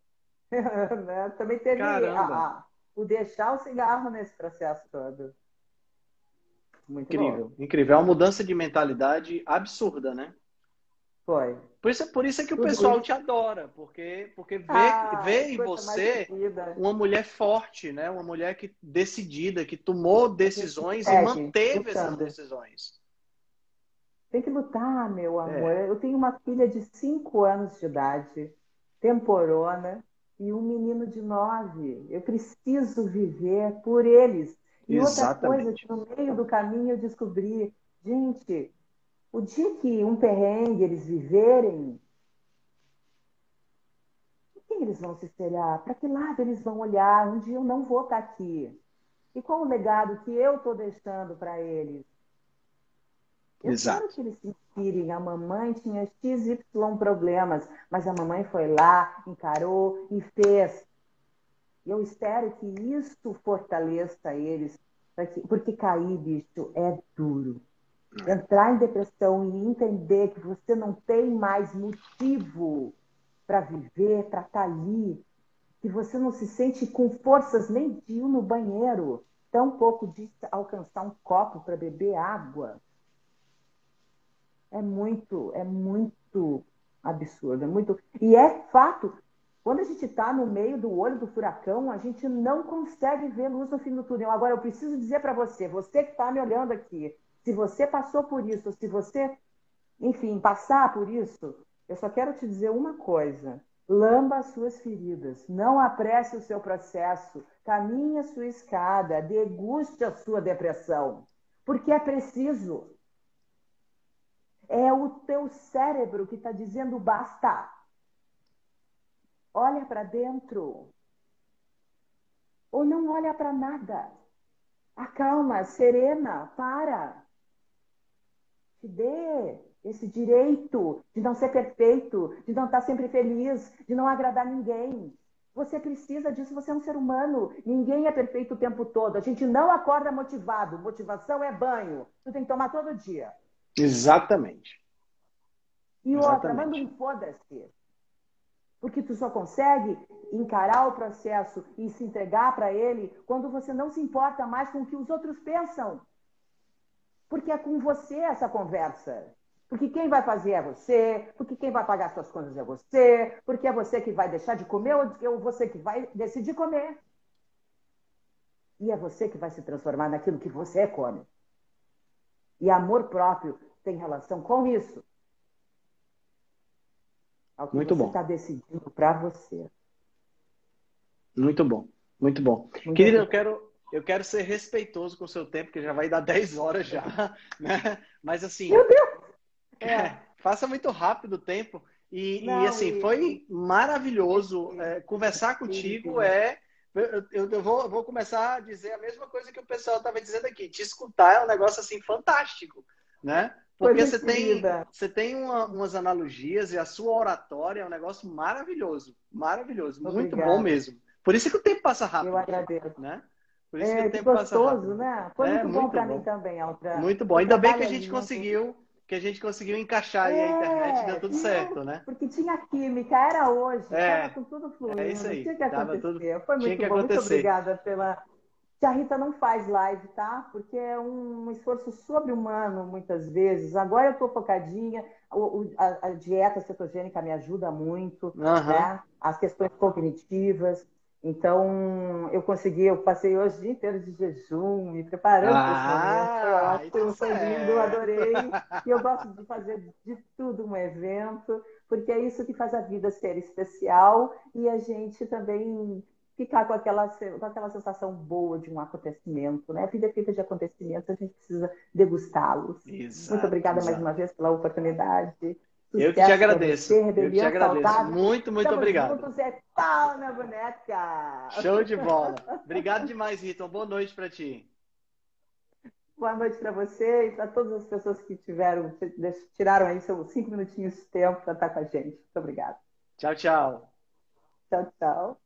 Né? Também teve a, o deixar o cigarro nesse processo todo. Muito incrível, bom. incrível. É uma mudança de mentalidade absurda, né? Foi. Por isso, por isso é que Tudo o pessoal isso. te adora, porque, porque vê, ah, vê em você uma mulher forte, né? Uma mulher que decidida, que tomou decisões é, e manteve essas decisões. Tem que lutar, meu amor. É. Eu tenho uma filha de 5 anos de idade, temporona, e um menino de nove. Eu preciso viver por eles. E Exatamente. outra coisa que no meio do caminho eu descobri, gente, o dia que um perrengue eles viverem, quem eles vão se espelhar? Para que lado eles vão olhar? Um dia eu não vou estar aqui. E qual o legado que eu estou deixando para eles? Eu Exato. quero que eles se inspirem. A mamãe tinha XY problemas, mas a mamãe foi lá, encarou e fez. Eu espero que isso fortaleça eles, porque cair, bicho, é duro. É. Entrar em depressão e entender que você não tem mais motivo para viver, para estar tá ali, que você não se sente com forças nem de ir no banheiro, tão pouco de alcançar um copo para beber água é muito, é muito absurdo, é muito. E é fato, quando a gente está no meio do olho do furacão, a gente não consegue ver luz no fim do túnel. Agora, eu preciso dizer para você, você que está me olhando aqui, se você passou por isso, se você, enfim, passar por isso, Eu só quero te dizer uma coisa. Lamba as suas feridas, não apresse o seu processo, caminhe a sua escada, deguste a sua depressão, porque é preciso. É o teu cérebro que está dizendo basta. Olha para dentro. Ou não olha para nada. Acalma, serena, para. Te dê esse direito de não ser perfeito, de não estar sempre feliz, de não agradar ninguém. Você precisa disso, você é um ser humano. Ninguém é perfeito o tempo todo. A gente não acorda motivado. Motivação é banho. Tu tem que tomar todo dia. Exatamente. E Exatamente. outra, manda um foda-se. Porque tu só consegue encarar o processo e se entregar para ele quando você não se importa mais com o que os outros pensam. Porque é com você essa conversa. Porque quem vai fazer é você, porque quem vai pagar suas contas é você, porque é você que vai deixar de comer ou você que vai decidir comer. E é você que vai se transformar naquilo que você come. E amor próprio tem relação com isso. Ao que muito você está decidindo para você. Muito bom, muito bom. Muito Querida, bom. eu quero, eu quero ser respeitoso com o seu tempo, que já vai dar 10 horas já. Né? Mas assim. Meu Deus! É. Faça muito rápido o tempo. E, Não, e assim, e... foi maravilhoso. É, conversar contigo é. Eu, eu vou, vou, começar a dizer a mesma coisa que o pessoal estava dizendo aqui. Te escutar é um negócio assim fantástico, né? Porque você tem, você tem uma, umas analogias e a sua oratória é um negócio maravilhoso. Maravilhoso. Obrigada. Muito bom mesmo. Por isso que o tempo passa rápido. Eu agradeço. Né? Por isso é, que o tempo gostoso, passa rápido. né? Foi é, muito bom para mim também, Altra. Muito bom. Ainda bem que a gente conseguiu que a gente conseguiu encaixar é, a internet deu tudo certo, né? Porque tinha química, era hoje, é, com tudo fluindo. É isso aí. Tinha que acontecer. Tudo, Foi muito bom. Acontecer. Muito obrigada pela. A Rita não faz live, tá? Porque é um esforço sobre-humano, muitas vezes. Agora eu estou focadinha, a, a, dieta cetogênica me ajuda muito, uhum. né? As questões cognitivas. Então, eu consegui, eu passei hoje o dia inteiro de jejum, me preparando ah, para esse momento. Foi, foi lindo, adorei. e eu gosto de fazer de tudo um evento, porque é isso que faz a vida ser especial e a gente também ficar com aquela, com aquela sensação boa de um acontecimento. Né? A vida é feita de acontecimentos, a gente precisa degustá-los. Muito obrigada exato. mais uma vez pela oportunidade. Eu que te agradeço. Você, eu que te agradeço. Muito, muito Estamos obrigado. Juntos é pau na boneca. Show de bola. Obrigado demais, Rita. Boa noite para ti. Boa noite para você e para todas as pessoas que tiveram, tiraram aí seus cinco minutinhos de tempo para estar com a gente. Muito obrigada. Tchau, tchau. Tchau, tchau.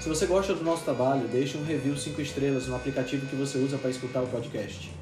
Se você gosta do nosso trabalho, deixe um review 5 estrelas no aplicativo que você usa para escutar o podcast.